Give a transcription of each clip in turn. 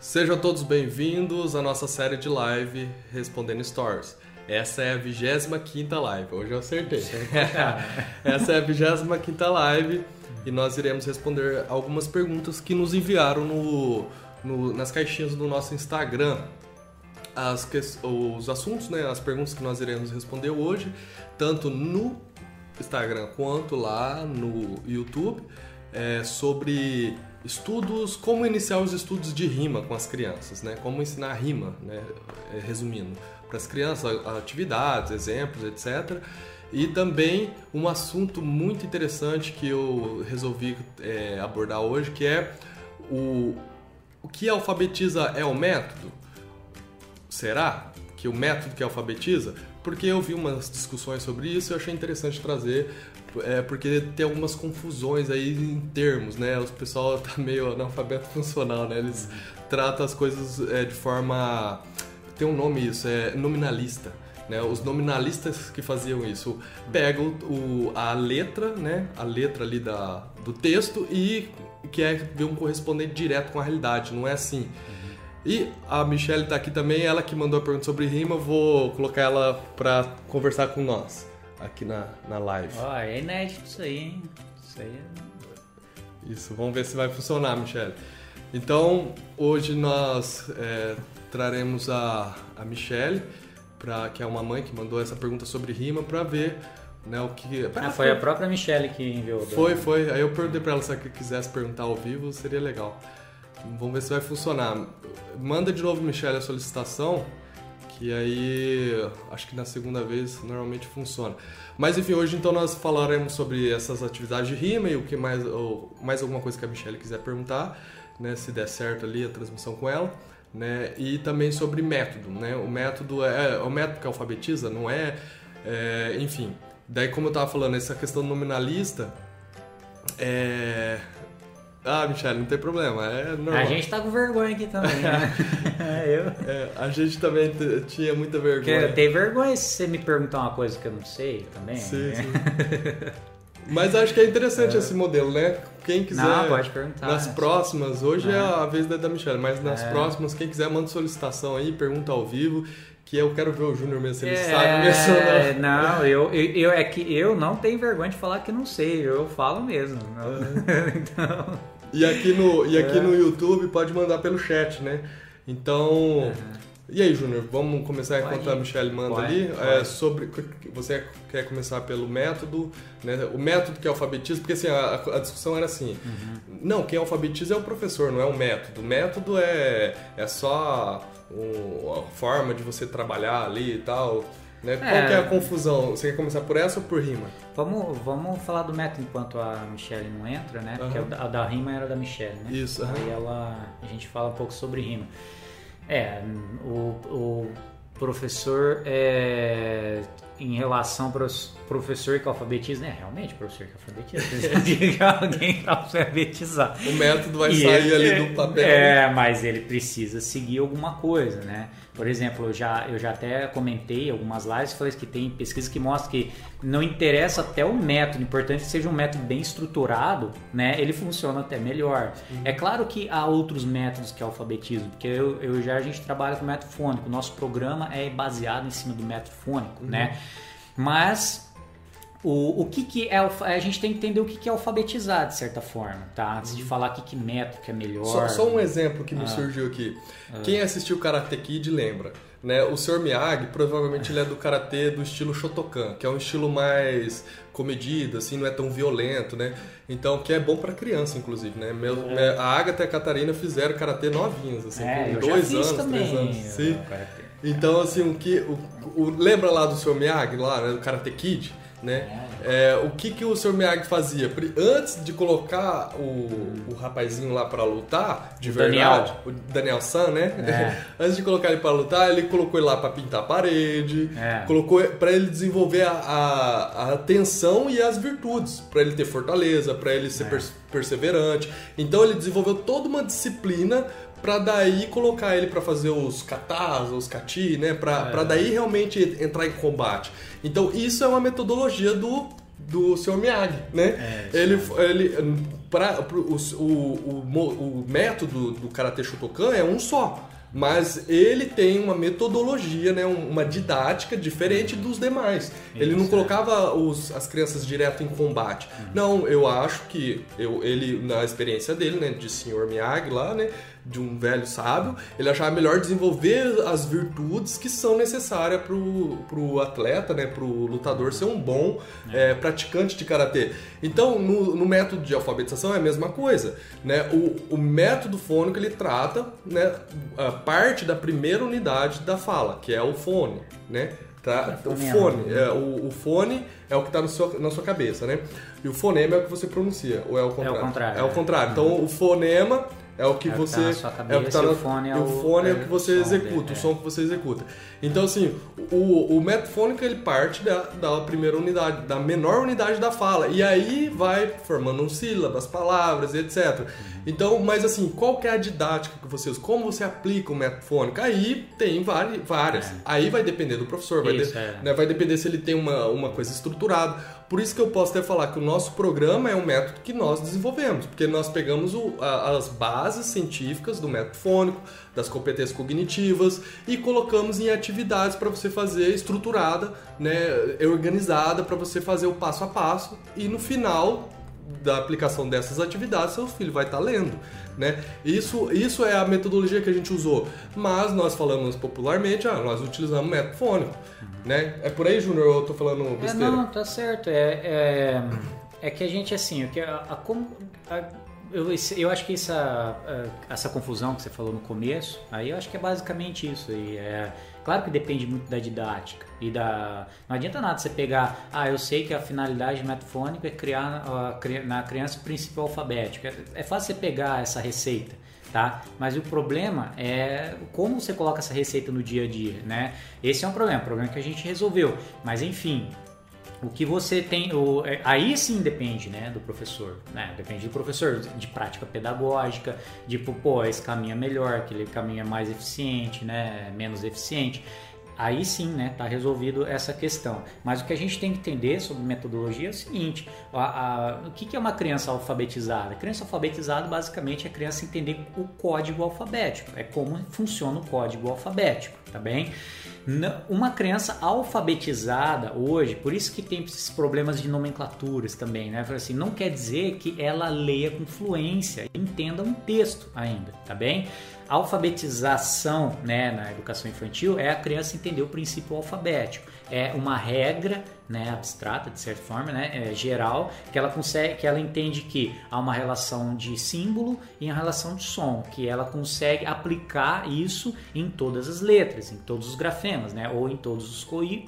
Sejam todos bem-vindos à nossa série de live Respondendo Stories. Essa é a 25 live, hoje eu acertei. Essa é a 25 live e nós iremos responder algumas perguntas que nos enviaram no, no nas caixinhas do nosso Instagram. As, os assuntos, né, as perguntas que nós iremos responder hoje, tanto no Instagram quanto lá no YouTube, é, sobre estudos, como iniciar os estudos de rima com as crianças, né? Como ensinar rima, né? É, resumindo, para as crianças, atividades, exemplos, etc. E também um assunto muito interessante que eu resolvi é, abordar hoje, que é o, o que alfabetiza é o método? Será que o método que alfabetiza? Porque eu vi umas discussões sobre isso e eu achei interessante trazer é, porque tem algumas confusões aí em termos, né? O pessoal tá meio analfabeto funcional, né? Eles tratam as coisas é, de forma... Tem um nome isso, é nominalista. Né? Os nominalistas que faziam isso pegam o, a letra, né? A letra ali da, do texto e quer ver um correspondente direto com a realidade, não é assim. E a Michelle está aqui também, ela que mandou a pergunta sobre rima, vou colocar ela para conversar com nós aqui na, na live. Ó, é inédito isso aí, hein? Isso aí é... Isso, vamos ver se vai funcionar, Michelle. Então, hoje nós é, traremos a, a Michelle, pra, que é uma mãe que mandou essa pergunta sobre rima, para ver né, o que... Ah, foi a própria Michelle que enviou. Foi, foi. Aí eu perguntei para ela se ela quisesse perguntar ao vivo, seria legal. Vamos ver se vai funcionar. Manda de novo, Michelle, a solicitação que aí acho que na segunda vez normalmente funciona. Mas enfim, hoje então nós falaremos sobre essas atividades de rima e o que mais, ou mais alguma coisa que a Michelle quiser perguntar, né, se der certo ali a transmissão com ela, né, e também sobre método, né, o método é, é o método que alfabetiza, não é, é enfim, daí como eu estava falando, essa questão nominalista, é, ah, Michele, não tem problema, é normal. A gente tá com vergonha aqui também, né? eu. É, a gente também tinha muita vergonha. Porque eu vergonha se você me perguntar uma coisa que eu não sei também. Sim, né? sim. Mas acho que é interessante é. esse modelo, né? Quem quiser. Não, pode perguntar. Nas próximas, hoje é. é. a vez da, da Michelle, mas nas é. próximas, quem quiser, manda solicitação aí, pergunta ao vivo que eu quero ver o Júnior mesmo, se ele é, sabe mesmo. Não, não eu, eu, eu, é que eu não tenho vergonha de falar que não sei, eu falo mesmo. É. então... E aqui, no, e aqui é. no YouTube pode mandar pelo chat, né? Então. Uhum. E aí, Júnior, vamos começar enquanto a Michelle manda pode, ali. Pode. É, sobre. Você quer começar pelo método, né? O método que alfabetiza, porque assim, a, a discussão era assim. Uhum. Não, quem alfabetiza é o professor, não é o método. O método é, é só a forma de você trabalhar ali e tal. Né? Qual é, que é a confusão? Você quer começar por essa ou por rima? Vamos, vamos falar do método enquanto a Michelle não entra, né? Porque a da rima era da Michelle, né? Isso. Aí ela, a gente fala um pouco sobre rima. É, o, o professor é, em relação para os professor que alfabetiza, né? Realmente, professor que alfabetiza. que alguém alfabetizar. O método vai e sair ele, ali do papel. É, mas ele precisa seguir alguma coisa, né? Por exemplo, eu já, eu já até comentei algumas lives, falei que tem pesquisa que mostra que não interessa até o método, importante que seja um método bem estruturado, né? Ele funciona até melhor. Uhum. É claro que há outros métodos que alfabetizam, porque eu, eu já a gente trabalha com método fônico, o nosso programa é baseado em cima do método fônico, uhum. né? Mas o, o que, que é a gente tem que entender o que, que é alfabetizar de certa forma, tá? Antes de uhum. falar que, que método que é melhor. Só, só um exemplo que me ah. surgiu aqui. Ah. Quem assistiu Karate Kid lembra, né? O Sr. Miyagi provavelmente ele é do karatê do estilo Shotokan, que é um estilo mais comedido, assim, não é tão violento, né? Então, que é bom para criança, inclusive, né? Meu, é. A Agatha e a Catarina fizeram karatê novinhos, assim, é, com dois anos, também, três anos. Sim. Então, assim, o que. O, o, lembra lá do Sr. Miyagi, lá, né? Do Karate Kid? Né? É, o que, que o Sr. Miyagi fazia? Antes de colocar o, o rapazinho lá para lutar, de o verdade, Daniel. o Daniel San, né? É. Antes de colocar ele para lutar, ele colocou ele lá para pintar a parede, é. colocou para ele desenvolver a, a, a, atenção e as virtudes, para ele ter fortaleza, para ele ser é. perseverante. Então ele desenvolveu toda uma disciplina para daí colocar ele para fazer os katas, os kati, né? Para é. daí realmente entrar em combate. Então isso é uma metodologia do do Sr. Miyagi, né? É, ele, ele pra, o, o, o, o método do Karate Shotokan é um só. Mas ele tem uma metodologia, né, uma didática diferente dos demais. Isso, ele não colocava os, as crianças direto em combate. Uhum. Não, eu acho que eu, ele, na experiência dele, né, de Sr. Miyagi lá, né, de um velho sábio, ele achava melhor desenvolver as virtudes que são necessárias para o atleta, né, para o lutador ser um bom é. É, praticante de karatê. Então, no, no, método de alfabetização é a mesma coisa, né? O, o método fônico ele trata, né, a parte da primeira unidade da fala, que é o fone, né? Tá? O fone, é, o, o, fone é o que está na sua cabeça, né? E o fonema é o que você pronuncia, ou é o contrário? É o contrário. É o contrário. Então, o fonema é o que é você. O que tá é o que tá no, o fone é o, fone é, o que você executa, dele, o som que você executa. Então, assim, o, o metafônico ele parte da, da primeira unidade, da menor unidade da fala. E aí vai formando um sílabas, palavras, etc. Então, mas assim, qual que é a didática que você usa? Como você aplica o metafônico? Aí tem várias. É. Aí vai depender do professor, vai, isso, de, é. né, vai depender se ele tem uma, uma coisa estruturada. Por isso que eu posso até falar que o nosso programa é um método que nós desenvolvemos, porque nós pegamos o, a, as bases científicas do método fônico, das competências cognitivas e colocamos em atividades para você fazer estruturada, né, organizada para você fazer o passo a passo e no final da aplicação dessas atividades seu filho vai estar tá lendo, né? Isso, isso é a metodologia que a gente usou, mas nós falamos popularmente, ah, nós utilizamos método fônico. Né? É por aí, Júnior, eu tô falando é, besteira? É, não, tá certo. É, é, é que a gente, assim, que a, a, a, eu, eu acho que essa, essa confusão que você falou no começo, aí eu acho que é basicamente isso. E é, claro que depende muito da didática. E da, não adianta nada você pegar, ah, eu sei que a finalidade metafônica é criar na criança o princípio alfabético. É, é fácil você pegar essa receita tá? Mas o problema é como você coloca essa receita no dia a dia, né? Esse é um problema, um problema que a gente resolveu. Mas enfim, o que você tem, o, é, aí sim depende, né, do professor, né? Depende do professor de prática pedagógica, de pô, esse caminho é melhor, aquele caminho é mais eficiente, né, menos eficiente aí sim, né, tá resolvido essa questão. Mas o que a gente tem que entender sobre metodologia é o seguinte: a, a, o que, que é uma criança alfabetizada? A criança alfabetizada basicamente é a criança entender o código alfabético, é como funciona o código alfabético, tá bem? Uma criança alfabetizada hoje, por isso que tem esses problemas de nomenclaturas também, né? Assim, não quer dizer que ela leia com fluência, entenda um texto ainda, tá bem? Alfabetização né, na educação infantil é a criança entender o princípio alfabético. É uma regra né, abstrata, de certa forma, né, é, geral, que ela consegue, que ela entende que há uma relação de símbolo e uma relação de som, que ela consegue aplicar isso em todas as letras, em todos os grafemas, né, ou em todos os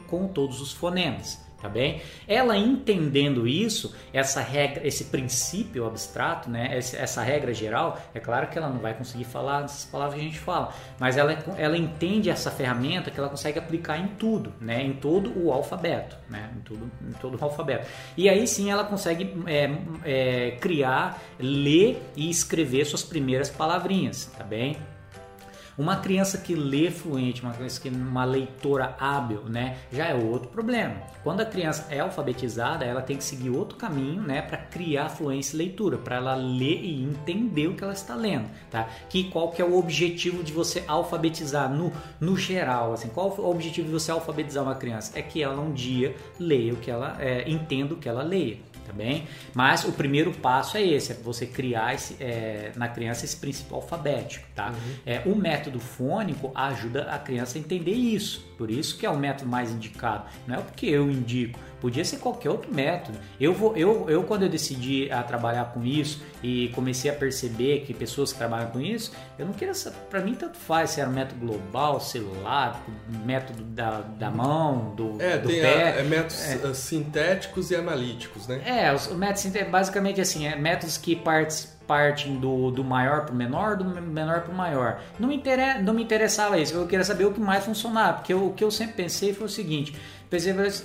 com todos os fonemas tá bem? Ela entendendo isso, essa regra, esse princípio abstrato, né, essa regra geral, é claro que ela não vai conseguir falar essas palavras que a gente fala, mas ela, ela entende essa ferramenta que ela consegue aplicar em tudo, né, em todo o alfabeto, né, em, tudo, em todo o alfabeto. E aí sim ela consegue é, é, criar, ler e escrever suas primeiras palavrinhas, tá bem? Uma criança que lê fluente, uma criança que uma leitora hábil, né, já é outro problema. Quando a criança é alfabetizada, ela tem que seguir outro caminho, né, para criar fluência e leitura, para ela ler e entender o que ela está lendo, tá? Que qual que é o objetivo de você alfabetizar no, no geral, assim, qual o objetivo de você alfabetizar uma criança? É que ela um dia leia o que ela é, entenda o que ela leia tá bem? Mas o primeiro passo é esse, é você criar esse, é, na criança esse princípio alfabético, tá? Uhum. É, o método fônico ajuda a criança a entender isso, por isso que é o método mais indicado, não é o que eu indico, Podia ser qualquer outro método. Eu vou, eu, eu quando eu decidi a trabalhar com isso e comecei a perceber que pessoas que trabalham com isso, eu não queria, para mim tanto faz se era um método global, celular, método da, da mão, do, é, do pé. A, é métodos é. sintéticos e analíticos, né? É, os métodos basicamente assim, é métodos que partes partem do, do maior para o menor, do menor para o maior. Não me, não me interessava isso, eu queria saber o que mais funcionava, porque eu, o que eu sempre pensei foi o seguinte: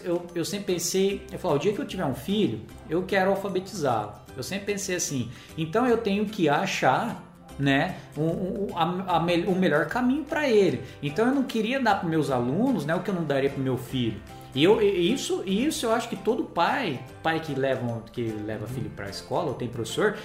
eu, eu sempre pensei, eu falo, o dia que eu tiver um filho, eu quero alfabetizá-lo. Eu sempre pensei assim, então eu tenho que achar né, um, um, a, a, o melhor caminho para ele. Então eu não queria dar para meus alunos né, o que eu não daria para meu filho. E eu, isso, isso eu acho que todo pai, pai que leva, que leva filho para a escola ou tem professor,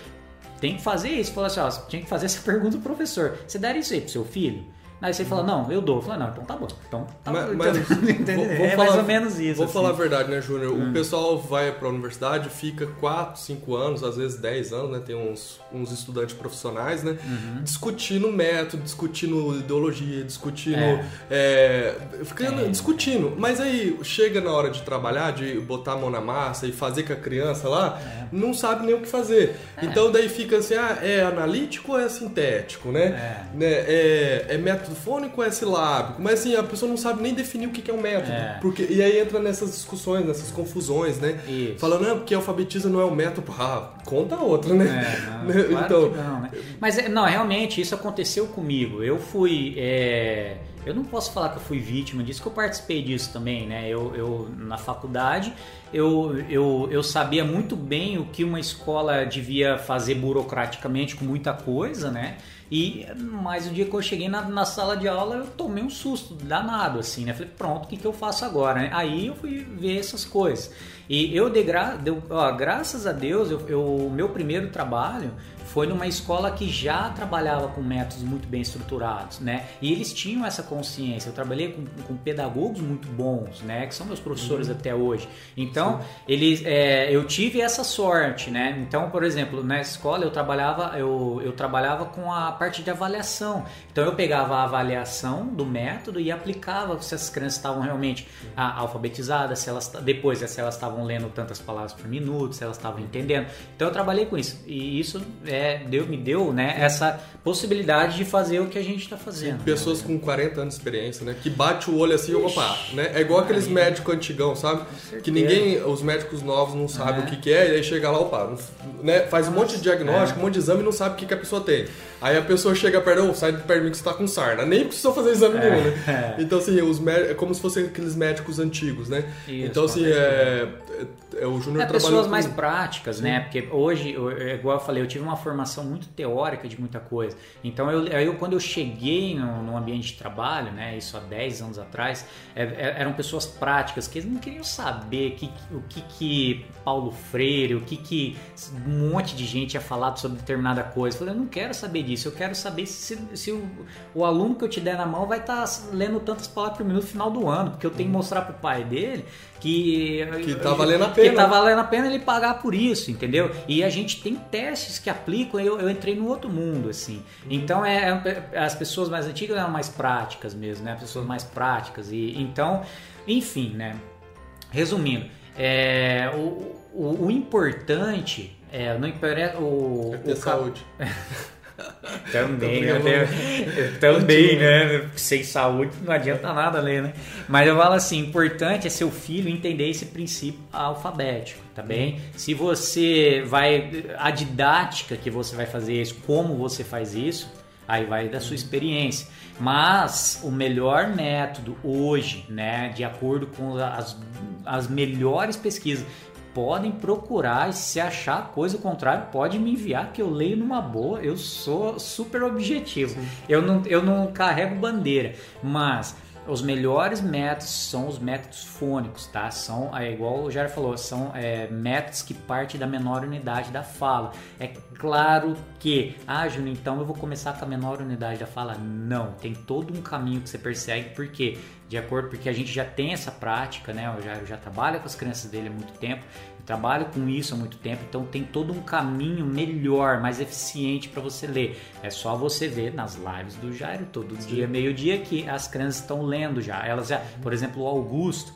tem que fazer isso. Falou assim, ó, tinha que fazer essa pergunta pro professor. Você daria isso aí pro seu filho? Aí você fala, não, eu dou. Eu falo, não, então tá bom. Então, tá Mas- bom. mas Então, vou- vou é falar- mais ou menos isso. Vou assim. falar a verdade, né, Júnior? O pessoal vai pra universidade, fica 4, 5 anos, às vezes 10 anos, né? Tem uns, uns estudantes profissionais, né? Discutindo método, discutindo ideologia, discutindo. É. ficando É. discutindo. Mas aí chega na hora de trabalhar, de botar a mão na massa e fazer com a criança lá, não sabe nem o que fazer. Então daí fica assim, ah, é analítico ou é sintético, né? né? É, é método fônico é silábico? Mas assim, a pessoa não sabe nem definir o que é um método. É. Porque, e aí entra nessas discussões, nessas confusões, né? Isso. Falando, não, porque alfabetiza não é o método. Ah, conta outra, né? É, não, claro então, não, né? Mas é, não, realmente isso aconteceu comigo. Eu fui. é, eu não posso falar que eu fui vítima disso, que eu participei disso também, né? Eu, eu na faculdade eu, eu, eu sabia muito bem o que uma escola devia fazer burocraticamente com muita coisa, né? E mas o dia que eu cheguei na, na sala de aula eu tomei um susto danado assim, né? Falei, pronto, o que, que eu faço agora? né? Aí eu fui ver essas coisas. E eu dei gra, deu, ó, graças a Deus, eu, eu- o meu primeiro trabalho foi numa escola que já trabalhava com métodos muito bem estruturados, né? E eles tinham essa consciência. Eu trabalhei com, com pedagogos muito bons, né? Que são meus professores até hoje. Então, eles, é, eu tive essa sorte, né? Então, por exemplo, na escola eu trabalhava, eu, eu trabalhava com a parte de avaliação. Então, eu pegava a avaliação do método e aplicava se as crianças estavam realmente ah, alfabetizadas, se elas depois se elas estavam lendo tantas palavras por minuto, se elas estavam entendendo. Então, eu trabalhei com isso e isso é, deu, me deu, né? Essa possibilidade de fazer o que a gente está fazendo. pessoas com 40 anos de experiência, né? Que bate o olho assim, opa, né? É igual aqueles médicos antigão, sabe? Que ninguém, os médicos novos não sabem É. o que, que é, e aí chega lá, opa, né? faz um monte de diagnóstico, um monte de exame e não sabe o que, que a pessoa tem. Aí a pessoa chega perto, oh, sai de perto de mim que você tá com sarna. Nem precisou fazer exame nenhum, né? Então, assim, os é como se fossem aqueles médicos antigos, né? Isso, então, assim, com é, é, o Júnior É, pessoas com- mais práticas, né? Porque hoje, eu- é igual eu falei, eu tive uma formação muito teórica de muita coisa. Então, eu, eu quando eu cheguei no, no ambiente de trabalho, né? Isso há 10 anos atrás, é- é- eram pessoas práticas que eles não queriam saber que, o que, que Paulo Freire, o que, que um monte de gente tinha falado sobre determinada coisa. Eu falei, eu não quero saber disso, eu quero saber se, se o, o aluno que eu te der na mão vai estar lendo tantas palavras por minuto no final do ano, porque eu tenho que mostrar pro pai dele que Que tá valendo a que pena. tá valendo a pena ele pagar por isso, entendeu? E a gente tem testes que aplicam, eu, eu entrei no outro mundo, assim. Então, é, é- as pessoas mais antigas eram mais práticas mesmo, né? Pessoas mais práticas. E Então, enfim, né? Resumindo, é, o, o, o importante é, não o, É ter o saúde. também, Tô né? Também, né? Sem saúde não adianta nada ler, né? Mas eu falo assim, importante é seu filho entender esse princípio alfabético, tá bem? Se você vai a didática que você vai fazer isso, como você faz isso, aí vai da sua experiência. Mas o melhor método hoje, né, de acordo com as, as melhores pesquisas, podem procurar e se achar coisa contrária, pode me enviar que eu leio numa boa. Eu sou super objetivo. Eu não, eu não carrego bandeira, mas os melhores métodos são os métodos fônicos, tá? São, é igual o Jair falou, são é, métodos que partem da menor unidade da fala. É claro que, ah, Júnior, então eu vou começar com a menor unidade da fala. Não, tem todo um caminho que você persegue, porque de acordo, porque a gente já tem essa prática, né? O Jair já trabalha com as crianças dele há muito tempo, eu trabalho com isso há muito tempo, então tem todo um caminho melhor, mais eficiente para você ler. É só você ver nas lives do Jairo todo dia, meio-dia, que as crianças estão lendo já. Elas já, por exemplo, o Augusto,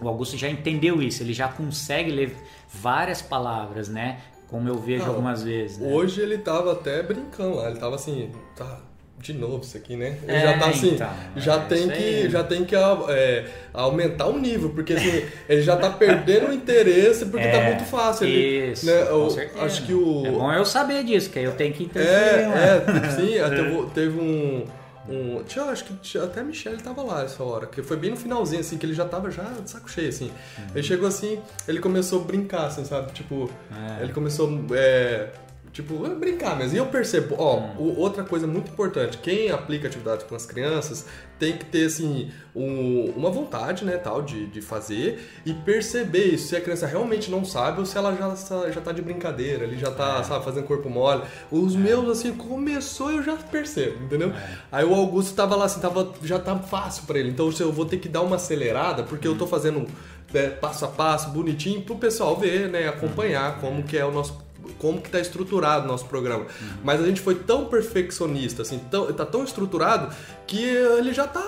o Augusto já entendeu isso, ele já consegue ler várias palavras, né? Como eu vejo Não, algumas vezes. né? Hoje ele tava até brincando lá, ele tava assim, tá, de novo isso aqui, né? Ele É, já tá assim, então, já, é tem que, já tem que é, aumentar o nível, porque assim, ele já tá perdendo o interesse porque tá É, muito fácil. Ele, Isso, né, eu acho que o. É bom eu saber disso, que aí eu tenho que interferir. É, é, sim, vo- teve um. um acho que até a Michelle tava lá essa hora, que foi bem no finalzinho, assim, que ele já tava já de saco cheio, assim. Uhum. Ele chegou assim, ele começou a brincar, assim, sabe? Tipo, É. ele começou. É, Tipo, brincar mesmo. E eu percebo, ó, hum. outra coisa muito importante, quem aplica atividade com as crianças tem que ter, assim, um, uma vontade, né, tal, de, de fazer e perceber isso, se a criança realmente não sabe ou se ela já, já tá de brincadeira, ele já tá, é. sabe, fazendo corpo mole. Os é. meus, assim, começou eu já percebo, entendeu? É. Aí o Augusto tava lá, assim, tava, já tá fácil para ele. Então eu vou ter que dar uma acelerada, porque hum. eu tô fazendo é, passo a passo, bonitinho, pro pessoal ver, né, acompanhar hum. como que é o nosso como que está estruturado o nosso programa. Uhum. Mas a gente foi tão perfeccionista, assim, tão, tá tão estruturado que ele já tá,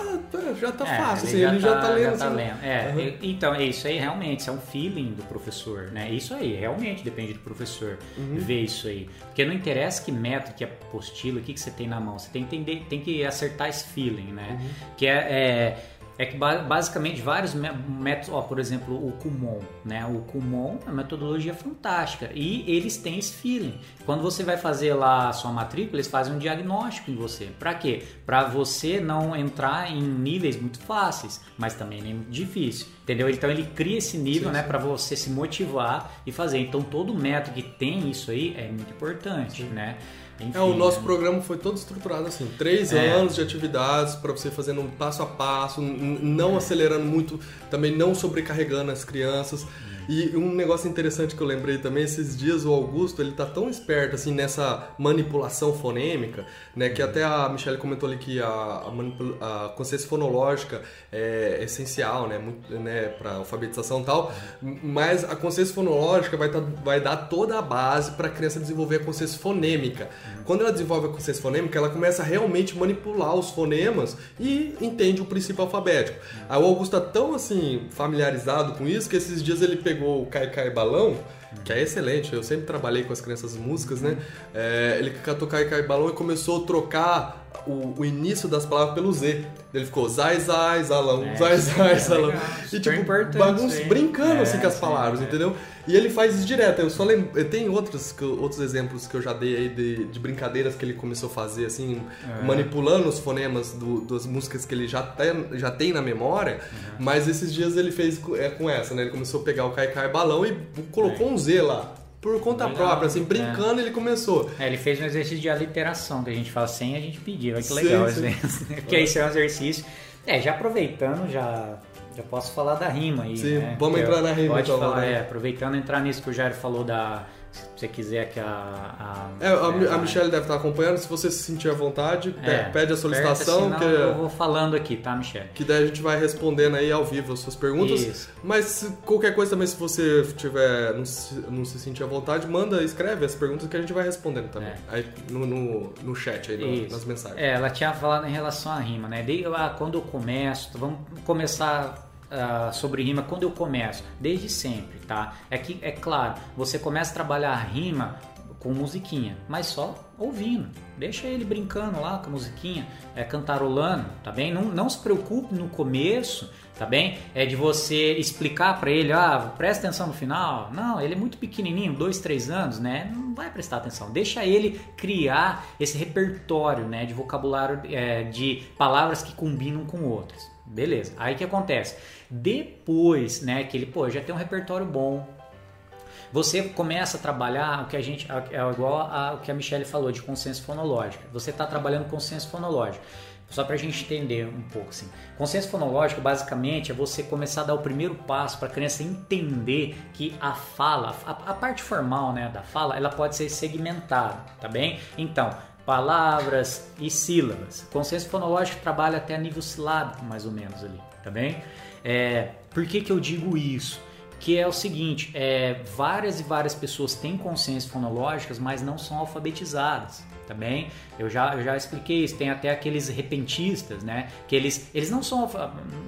já tá é, fácil, ele, assim, já, ele tá, já tá lendo. Já tá assim. lendo. É, uhum. então, é isso aí realmente, isso é um feeling do professor, né? Isso aí, realmente depende do professor uhum. ver isso aí. Porque não interessa que método, que apostila, o que, que você tem na mão, você tem que entender, tem que acertar esse feeling, né? Uhum. Que é, é é que basicamente vários métodos, ó, por exemplo, o Kumon, né? O Kumon é uma metodologia fantástica e eles têm esse feeling. Quando você vai fazer lá a sua matrícula, eles fazem um diagnóstico em você. Para quê? Para você não entrar em níveis muito fáceis, mas também nem muito difícil, entendeu? Então ele cria esse nível, sim, né, para você se motivar e fazer. Então todo método que tem isso aí é muito importante, sim. né? Enfim, é, o nosso né? programa foi todo estruturado assim, três é. anos de atividades para você fazendo um passo a passo, não é. acelerando muito, também não sobrecarregando as crianças. E um negócio interessante que eu lembrei também, esses dias o Augusto, ele tá tão esperto assim nessa manipulação fonêmica, né, que até a Michelle comentou ali que a, a, a consciência fonológica é essencial, né, muito, né, para alfabetização e tal, mas a consciência fonológica vai, tá, vai dar toda a base para a criança desenvolver a consciência fonêmica. Quando ela desenvolve a consciência fonêmica, ela começa a realmente manipular os fonemas e entende o princípio alfabético. Aí o Augusto tá tão assim familiarizado com isso que esses dias ele pegou o Cai Cai Balão, que é excelente, eu sempre trabalhei com as crianças músicas, né? É, ele catou Cai Balão e começou a trocar o, o, início das palavras pelo Z. Ele ficou zai, zai, zalão, é, zai, zai, é zalão. E tipo, bagunça, brincando é, assim com as palavras, é. entendeu? E ele faz isso direto. Eu só lembro. Tem outros, outros exemplos que eu já dei aí de, de brincadeiras que ele começou a fazer, assim, é. manipulando os fonemas do, das músicas que ele já tem, já tem na memória. Uhum. Mas esses dias ele fez é, com essa, né? Ele começou a pegar o Kai Balão e colocou é. um Z lá por conta Legal. própria, assim, brincando é. ele começou. É, ele fez um exercício de aliteração, que a gente fala sem a gente pedir, olha que legal sim, sim. Porque isso é um exercício. É, já aproveitando, já já posso falar da rima aí. Sim, né? vamos entrar na rima pode então. Falar, né? é, aproveitando entrar nisso que o Jair falou da. Se você quiser que a. a é, a, a Michelle deve estar acompanhando. Se você se sentir à vontade, é, pede a solicitação. Que eu vou falando aqui, tá, Michelle? Que daí a gente vai respondendo aí ao vivo as suas perguntas. Isso. Mas qualquer coisa também, se você tiver não se, não se sentir à vontade, manda, escreve as perguntas que a gente vai respondendo também. É. Aí no, no, no chat aí, no, nas mensagens. É, ela tinha falado em relação à rima, né? De, ah, quando eu começo, vamos começar uh, sobre rima quando eu começo? Desde sempre, tá? É que, é claro, você começa a trabalhar a rima com musiquinha, mas só ouvindo. Deixa ele brincando lá com a musiquinha, é, cantarolando, tá bem? Não, não se preocupe no começo, tá bem? É de você explicar para ele, ah, presta atenção no final. Não, ele é muito pequenininho, dois, três anos, né? Não vai prestar atenção. Deixa ele criar esse repertório, né, de vocabulário, é, de palavras que combinam com outras. Beleza. Aí que acontece? Depois, né, que ele, pô, já tem um repertório bom. Você começa a trabalhar o que a gente é igual ao que a Michelle falou de consenso fonológico. Você está trabalhando consenso fonológico. Só para a gente entender um pouco assim. Consenso fonológico basicamente é você começar a dar o primeiro passo para a criança entender que a fala, a, a, parte formal né, da fala, ela pode ser segmentada, tá bem? Então, palavras e sílabas. Consenso fonológico trabalha até nível silábico, mais ou menos ali, tá bem? É, por que, que eu digo isso? Que é o seguinte, é, várias e várias pessoas têm consciência fonológicas, mas não são alfabetizadas, tá bem? Eu já, eu já expliquei isso, tem até aqueles repentistas, né? Que eles, eles não são,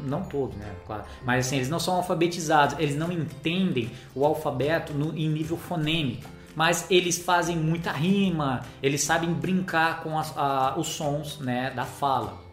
não todos, né? Claro, mas assim, eles não são alfabetizados, eles não entendem o alfabeto no, em nível fonêmico mas eles fazem muita rima, eles sabem brincar com a, os sons né, da fala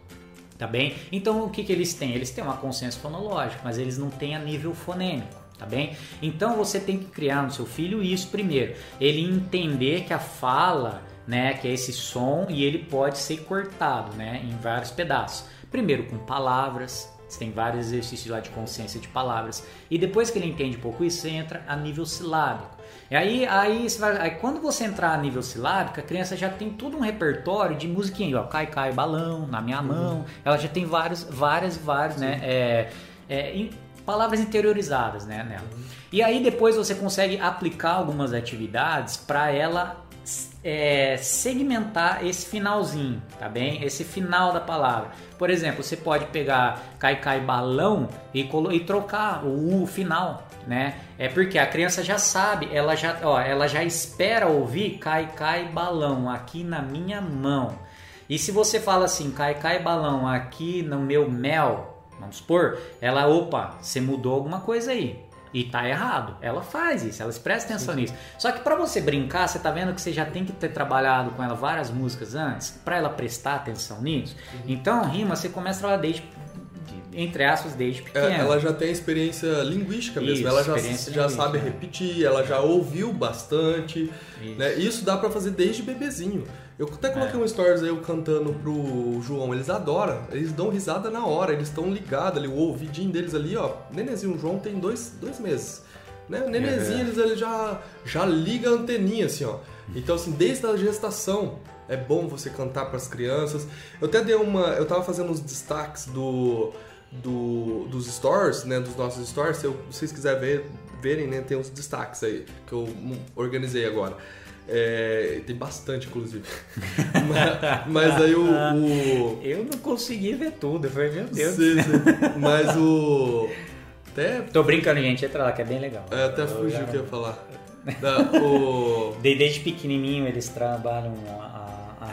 tá bem? Então o que, que eles têm? Eles têm uma consciência fonológica, mas eles não têm a nível fonêmico, tá bem? Então você tem que criar no seu filho isso primeiro, ele entender que a fala, né, que é esse som e ele pode ser cortado, né, em vários pedaços. Primeiro com palavras, Você tem vários exercícios lá de consciência de palavras. E depois que ele entende um pouco isso, você entra a nível silábico. E aí, aí, vai, aí, quando você entrar a nível silábico, a criança já tem todo um repertório de musiquinha, ó, cai, cai, balão, na minha uhum. mão. Ela já tem vários, várias, vários, né? É, é, palavras interiorizadas, né, nela. Uhum. E aí depois você consegue aplicar algumas atividades para ela é, segmentar esse finalzinho, tá bem? Esse final da palavra. Por exemplo, você pode pegar cai cai balão e, e trocar o, o final, né? É porque a criança já sabe, ela já, ó, ela já espera ouvir cai cai balão aqui na minha mão. E se você fala assim, cai cai balão aqui no meu mel, vamos supor, ela, opa, você mudou alguma coisa aí. E tá errado. Ela faz isso, ela presta atenção nisso. Só que para você brincar, você tá vendo que você já tem que ter trabalhado com ela várias músicas antes, para ela prestar atenção nisso. Uhum. Então, rima, você começa a trabalhar desde entre aspas, desde é, pequena. ela já tem experiência linguística mesmo, Isso, ela já, já sabe repetir, ela já ouviu bastante. Isso, né? Isso dá para fazer desde bebezinho. Eu até coloquei é. um stories aí eu cantando pro João, eles adoram, eles dão risada na hora, eles estão ligados ali, o ouvidinho deles ali, ó. Nenezinho, o João tem dois, dois meses. Né? O nenezinho, é. eles ele já, já liga a anteninha, assim, ó. Então, assim, desde a gestação, é bom você cantar para as crianças. Eu até dei uma. Eu tava fazendo os destaques do, do, dos stores, né? Dos nossos stores. Se eu, vocês quiserem ver, verem, né? Tem uns destaques aí que eu organizei agora. É, tem bastante, inclusive. mas, mas, aí o, o, Eu não consegui ver tudo, eu falei, meu Deus. Sim, sim. Mas o. Até... Tô brincando, gente, entra lá que é bem legal. É, até fugiu o que eu ia falar. Da, o... Desde pequenininho eles trabalham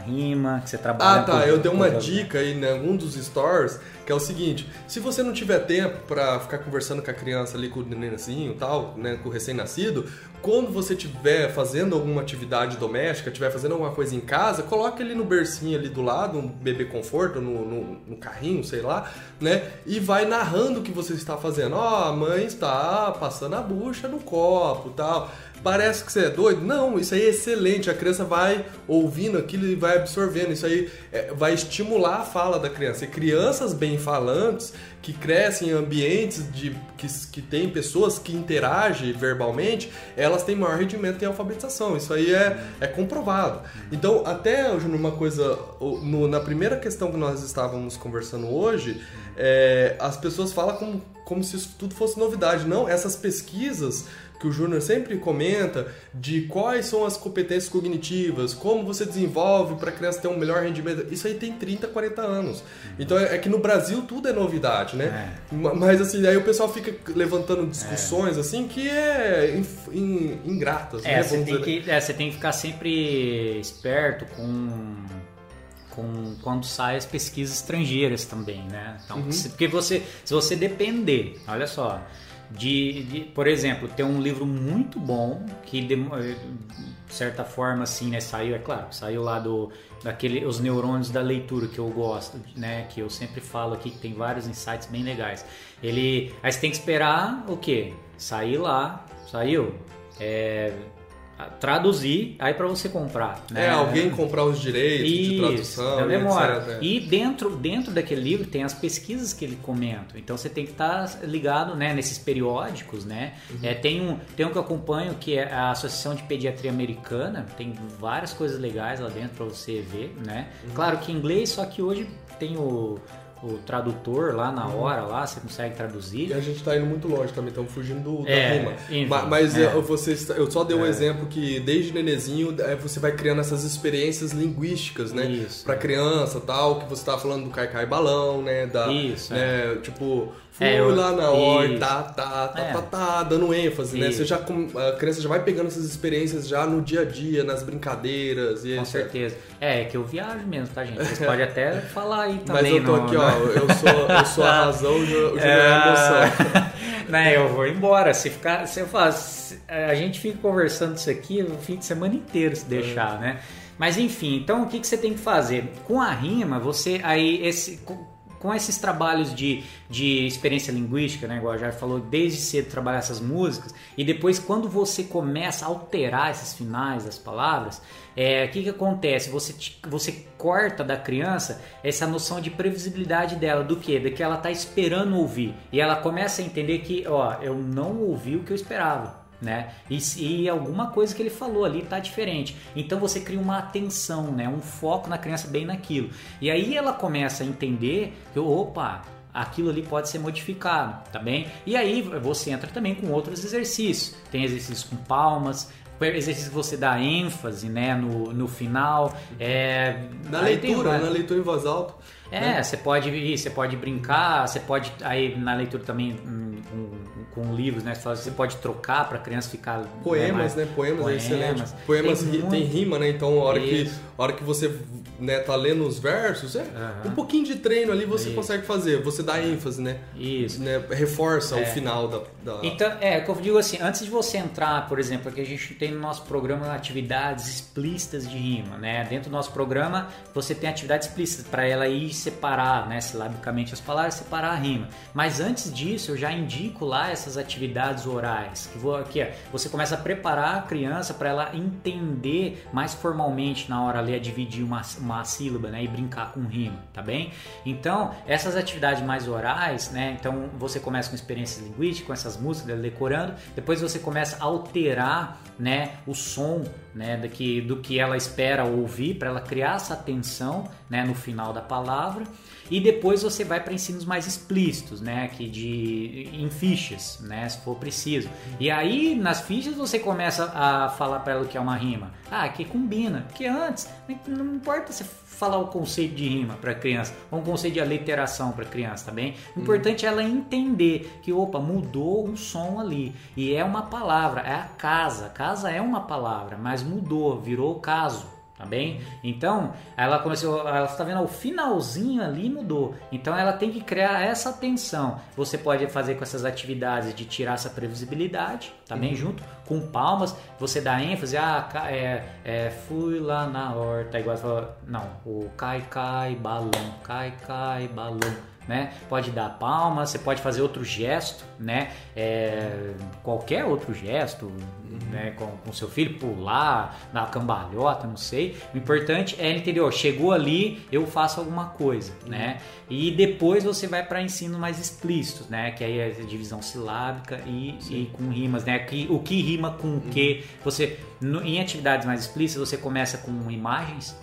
rima, que você trabalha. Ah, tá. eu dei uma dica aí em né, algum dos stores que é o seguinte: se você não tiver tempo para ficar conversando com a criança ali, com o nenenzinho tal, né, com o recém-nascido, quando você estiver fazendo alguma atividade doméstica, estiver fazendo alguma coisa em casa, coloque ele no bercinho ali do lado, um bebê conforto, no, no, no carrinho, sei lá, né? E vai narrando o que você está fazendo. Ó, oh, a mãe está passando a bucha no copo tal. Parece que você é doido? Não, isso aí é excelente. A criança vai ouvindo aquilo e vai absorvendo. Isso aí é, vai estimular a fala da criança. E crianças bem falantes que crescem em ambientes de, que, que tem pessoas que interagem verbalmente, elas têm maior rendimento em alfabetização. Isso aí é, é comprovado. Então, até, Júnior, uma coisa, no, na primeira questão que nós estávamos conversando hoje, é, as pessoas falam como, como se isso tudo fosse novidade. Não, essas pesquisas que o Júnior sempre comenta de quais são as competências cognitivas, como você desenvolve para a criança ter um melhor rendimento. Isso aí tem 30, 40 anos. Então é, é que no Brasil tudo é novidade, né? É. Mas assim, aí o pessoal fica levantando discussões é. assim que é in, in, ingratas. É, né? você, tem que, é, você tem que ficar sempre esperto com com quando saem as pesquisas estrangeiras também, né? Então, uhum. porque você, se você depender, olha só, de, de, por exemplo, ter um livro muito bom que de, de certa forma assim, né, saiu, é claro, saiu lá do daquele os neurônios da leitura que eu gosto, né, que eu sempre falo aqui que tem vários insights bem legais. Ele, aí você tem que esperar o quê? Sair lá, saiu, é, traduzir aí para você comprar. Né? É, alguém comprar os direitos Isso, de tradução. Demora. Etc. E dentro, dentro daquele livro tem as pesquisas que ele comenta. Então você tem que estar tá ligado né, nesses periódicos. Né? Uhum. É, tem, um, tem um que eu acompanho que é a Associação de Pediatria Americana. Tem várias coisas legais lá dentro para você ver. Né? Uhum. Claro que em inglês, só que hoje tem o o tradutor lá na uhum. hora, lá você consegue traduzir. E a gente está indo muito longe também, estamos fugindo do, da é, rima. Enfim, mas é. eu, você, eu só dei um é. exemplo que desde nenezinho é, você vai criando essas experiências linguísticas, né? Isso. Pra criança tal, que você estava falando do caicai balão, né? Da, Isso. Né? Tipo, Fui é, eu... lá na hora, tá, tá, tá, é. tá, tá, dando ênfase, né? Você já, a criança já vai pegando essas experiências já no dia a dia, nas brincadeiras e Com etc. certeza. É, é que eu viajo mesmo, tá, gente? Vocês podem até falar aí também. Mas eu tô aqui, no... ó, eu sou, eu sou a razão, o Júnior é a emoção. né, eu vou embora. Se ficar, se eu faço, a gente fica conversando isso aqui o fim de semana inteiro, se deixar, é. né? Mas enfim, então o que, que você tem que fazer? Com a rima, você aí esse com esses trabalhos de, de experiência linguística, né, igual já falou, desde cedo trabalhar essas músicas, e depois quando você começa a alterar esses finais das palavras, é, o que, que acontece? Você, você corta da criança essa noção de previsibilidade dela, do que? De que ela está esperando ouvir. E ela começa a entender que, ó, eu não ouvi o que eu esperava. Né? E, e, alguma coisa que ele falou ali está diferente. Então você cria uma atenção, né? um foco na criança bem naquilo. E aí ela começa a entender que, opa, aquilo ali pode ser modificado, tá bem? E aí você entra também com outros exercícios. Tem exercícios com palmas, exercício que você dá ênfase né, no, no final. É, na leitura, tem, na leitura em voz alta. É, né? você pode você pode brincar, você pode aí na leitura também um, com livros, né? Você pode trocar para criança ficar. Poemas, né? Poemas, Poemas, é excelente. Poemas tem, tem rima, né? Então, a hora, que, a hora que você né, tá lendo os versos, é uhum. um pouquinho de treino ali você Isso. consegue fazer. Você dá ênfase, né? Isso. Né? Reforça é. o final da, da, Então, é, que eu digo assim, antes de você entrar, por exemplo, aqui a gente tem no nosso programa atividades explícitas de rima, né? Dentro do nosso programa você tem atividades explícitas para ela ir separar, né, silabicamente as palavras, separar a rima. Mas antes disso, eu já indico lá essas atividades orais, que vou aqui, você começa a preparar a criança para ela entender mais formalmente na hora ali a dividir uma, uma sílaba, né, e brincar com rima, tá bem? Então, essas atividades mais orais, né, então você começa com experiências linguísticas, com essas músicas, decorando, depois você começa a alterar, né, o som, né, do que, do que ela espera ouvir para ela criar essa atenção, né, no final da palavra. E depois você vai para ensinos mais explícitos, né, que de em fichas, né, se for preciso. E aí nas fichas você começa a falar para ela o que é uma rima. Ah, que combina, que antes não importa se falar o conceito de rima para criança, ou um conceito de aliteração para criança, tá? O importante é ela entender que, opa, mudou um som ali e é uma palavra, é a casa. Casa é uma palavra, mas mudou, virou caso tá bem? Então, ela começou, ela está vendo o finalzinho ali mudou. Então, ela tem que criar essa atenção. Você pode fazer com essas atividades de tirar essa previsibilidade, tá bem? Uhum. Junto com palmas, você dá ênfase, ah, é, é, fui lá na horta, igual fala, não, o cai, cai, balão, cai, cai, balão né? Pode dar palma, você pode fazer outro gesto, né? É, qualquer outro gesto, uhum. né? Com, com seu filho pular, dar cambalhota, não sei. O importante é ele entender, ó, chegou ali, eu faço alguma coisa, uhum. né? E depois você vai para ensino mais explícitos, né? Que aí é a divisão silábica e, e com rimas, né? Que, o que rima com o que. Uhum. Você, no, em atividades mais explícitas, você começa com imagens,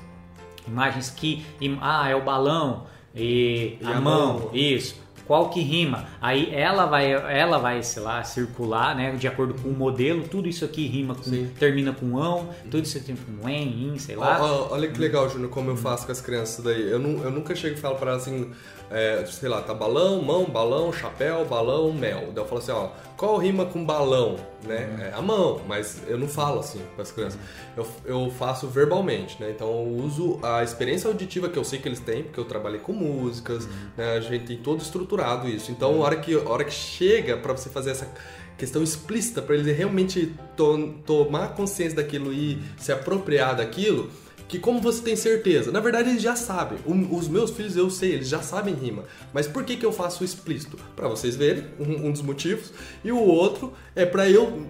imagens que, ah, é o balão, e, e a, a mão, mão, isso. Qual que rima? Aí ela vai, ela vai, sei lá, circular, né? De acordo com o modelo, tudo isso aqui rima com, termina com ão, tudo isso aqui com en, in, sei lá. Olha que legal, Júnior, como eu faço com as crianças daí. Eu, não, eu nunca chego e falo para elas assim, é, sei lá, tá balão, mão, balão, chapéu, balão, mel. Daí eu falo assim, ó, qual rima com balão? Né? Uhum. É a mão, mas eu não falo assim com as crianças. Eu, eu faço verbalmente, né? Então eu uso a experiência auditiva que eu sei que eles têm, porque eu trabalhei com músicas, uhum. né? A gente tem todo estruturado isso. Então uhum. a hora que, a hora que chega para você fazer essa questão explícita, para eles realmente to tomar consciência daquilo e se apropriar daquilo, que como você tem certeza? Na verdade, eles já sabem. O, os meus filhos, eu sei, eles já sabem rima. Mas por que, que eu faço explícito? Para vocês verem, um, um, dos motivos. E o outro é para eu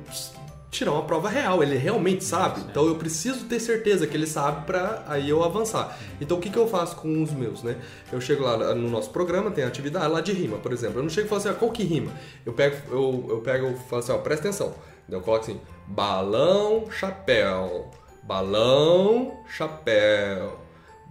tirar uma prova real. Ele realmente sabe. Então eu preciso ter certeza que ele sabe para aí eu avançar. Então o que, que eu faço com os meus, né? Eu chego lá no nosso programa, tem atividade lá de rima, por exemplo. Eu não chego e falo assim, ah, qual que rima? Eu pego, eu, eu pego falo assim, ó, presta atenção. Eu coloco assim, balão, chapéu balão, chapéu,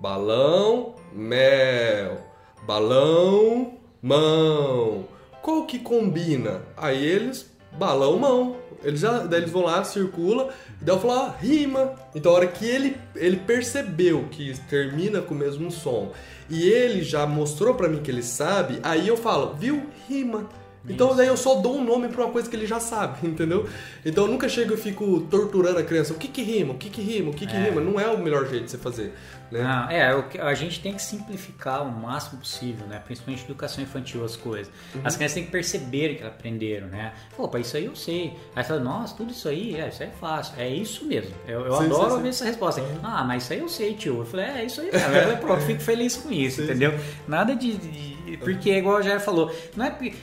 balão, mel, balão, mão. Qual que combina? Aí eles, balão, mão. Eles já, daí eles vão lá, circula, e daí eu falo, ah, rima. Então a hora que ele, ele percebeu que termina com o mesmo som, e ele já mostrou para mim que ele sabe, aí eu falo, viu, rima. Então daí eu só dou um nome pra uma coisa que ele já sabe, entendeu? Então eu nunca chego e fico torturando a criança. O que que rima? O que que rima? O que que É. rima? Não é o melhor jeito de você fazer, né? Ah, é, a gente tem que simplificar o máximo possível, né? Principalmente educação infantil, as coisas. Uhum. As crianças têm que perceber que elas aprenderam, né? Pra isso aí eu sei. Aí fala, nossa, tudo isso aí, é, isso aí é fácil. É isso mesmo. Eu, eu Sim, adoro sim, sim. ouvir essa resposta. Ah, mas isso aí eu sei, tio. Eu falei, é, isso aí mesmo. Eu, pronto, fico feliz com isso, entendeu? Nada de, de- Porque, igual já falou, não é porque.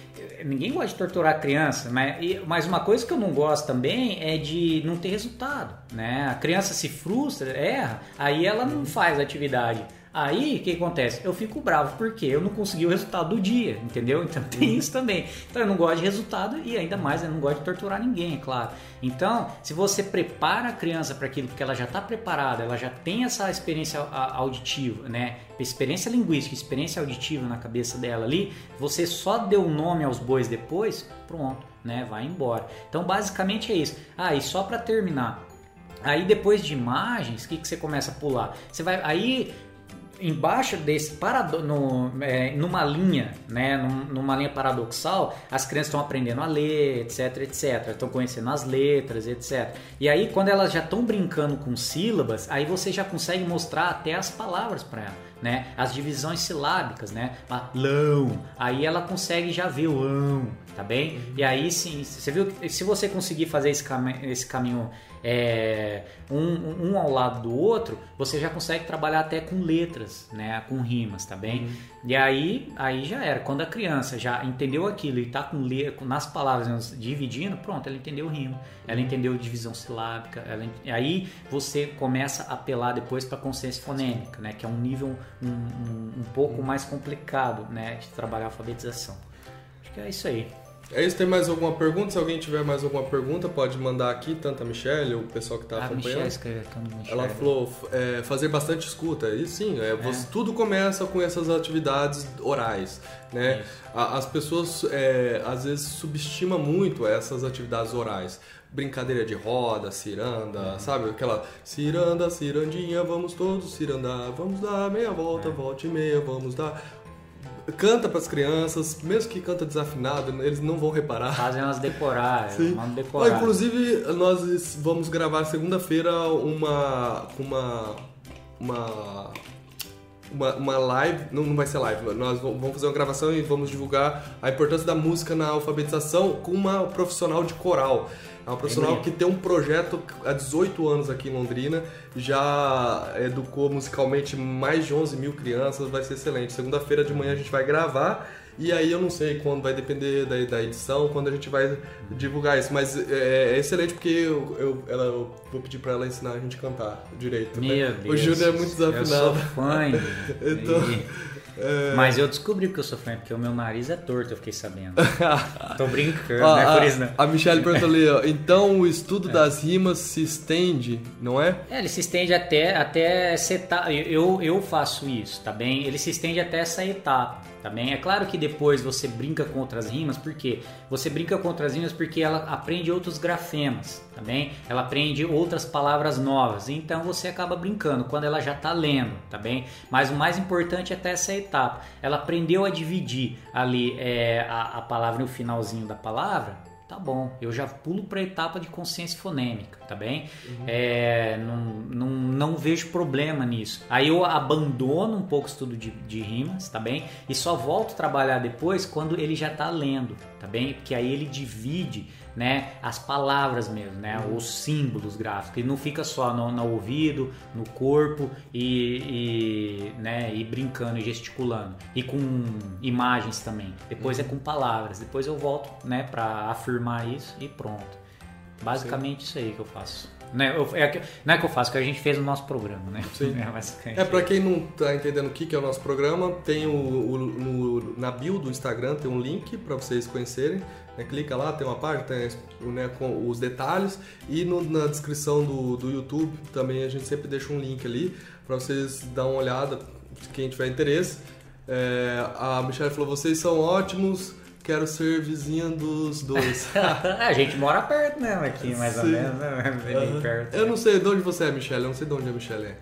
Ninguém gosta de torturar a criança, mas, mas uma coisa que eu não gosto também é de não ter resultado, né? A criança se frustra, erra, aí ela não faz atividade. Aí o que acontece? Eu fico bravo porque eu não consegui o resultado do dia, entendeu? Então tem isso também. Então eu não gosto de resultado e ainda mais eu não gosto de torturar ninguém, é claro. Então, se você prepara a criança para aquilo porque ela já está preparada, ela já tem essa experiência auditiva, né? Experiência linguística, experiência auditiva na cabeça dela ali, você só deu nome aos bois depois, pronto, né? Vai embora. Então, basicamente é isso. Ah, e só para terminar, Aí depois de imagens, o que, que você começa a pular? Você vai aí embaixo desse parado, no, é, numa linha, né, num- numa linha paradoxal, as crianças estão aprendendo a ler, etc, etc, estão conhecendo as letras, etc. E aí quando elas já estão brincando com sílabas, aí você já consegue mostrar até as palavras para ela. Né? As divisões silábicas, né? Lão. Aí ela consegue já ver o ão, tá bem? E aí sim, você viu se você conseguir fazer esse, cami esse caminho é, um, um ao lado do outro, você já consegue trabalhar até com letras, né? Com rimas, tá bem? E aí, aí já era. Quando a criança já entendeu aquilo e tá com, le nas palavras dividindo, pronto, ela entendeu o rimo, ela entendeu divisão silábica, ela, aí você começa a apelar depois para consciência fonêmica, né? Que é um nível um, um, um pouco mais complicado, né? De trabalhar a alfabetização. Acho que é isso aí. É isso, tem mais alguma pergunta? Se alguém tiver mais alguma pergunta, pode mandar aqui, tanto a Michelle, o pessoal que está a acompanhando. Michelle escreveu me Ela falou é, fazer bastante escuta. E sim, é, você- tudo começa com essas atividades orais. Né? A- As pessoas é, às vezes subestimam muito essas atividades orais. Brincadeira de roda, ciranda, sabe? Aquela ciranda, cirandinha, vamos todos cirandar, vamos dar meia volta, volta e meia, vamos dar. Canta para as crianças, mesmo que canta desafinado, eles não vão reparar. Fazem elas decorar, Sim. mando Ó, decorar. inclusive, nós vamos gravar segunda-feira uma, uma, uma, uma, uma live, não, não vai ser live, nós vamos fazer uma gravação e vamos divulgar a importância da música na alfabetização com uma profissional de coral. É uma profissional que tem um projeto há 18 anos aqui em Londrina, já educou musicalmente mais de 11 mil crianças, vai ser excelente. Segunda-feira de manhã a gente vai gravar e aí eu não sei quando vai depender da, da edição, quando a gente vai divulgar isso, mas é, é excelente porque eu, eu, ela, eu vou pedir pra ela ensinar a gente a cantar direito. né? Meu O Deus. Júnior é muito Eu desafinado. sou fã. Então, E- Mas eu descobri que eu sou fã, porque o meu nariz é torto, eu fiquei sabendo. Tô brincando, Ó, não é a, por isso não. a Michelle perguntou ali, ó, então o estudo das rimas se estende, não é? É, ele se estende até, até essa etapa. Eu, eu faço isso, tá bem? Ele se estende até essa etapa, bem? É claro que depois você brinca com outras rimas, porque você brinca com outras rimas porque ela aprende outros grafemas, tá? Ela aprende outras palavras novas, então você acaba brincando quando ela já tá lendo, tá bem? Mas o mais importante é até essa etapa. Ela aprendeu a dividir ali é, a, a palavra no finalzinho da palavra, Tá bom, eu já pulo para a etapa de consciência fonêmica, tá bem? É, não, não, não vejo problema nisso. Aí eu abandono um pouco o estudo de, de rimas, tá bem? E só volto a trabalhar depois quando ele já tá lendo, tá bem? Porque aí ele divide né, as palavras mesmo, né, os símbolos gráficos. Ele não fica só no, no ouvido, no corpo e, e, né, e brincando e gesticulando. E com imagens também. Depois é com palavras. Depois eu volto né, para afirmar isso e pronto. Basicamente isso aí que eu faço. Não é, eu- é não é que eu faço, que a gente fez no nosso programa, né? Sim. É. É, pra quem não tá entendendo o que que é o nosso programa, tem o, o- no- na bio do Instagram tem um link pra vocês conhecerem. né? Clica lá, tem uma página tem, né, com os detalhes. E no- na descrição do, do YouTube também a gente sempre deixa um link ali pra vocês dar uma olhada, quem tiver interesse. É, a Michelle falou, vocês são ótimos, quero ser vizinha dos dois. a gente mora perto mesmo aqui, mais ou Sim. menos, né? Bem Aham. perto. Eu não sei de onde você é, Michelle. Eu não sei de onde a Michelle é.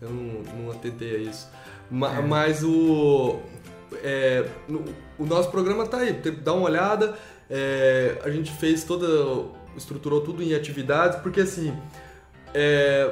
Eu não, não atentei a isso. Ma- É. Mas o. é, no, o nosso programa tá aí, dá uma olhada. É, a gente fez toda, estruturou tudo em atividades, porque assim, é,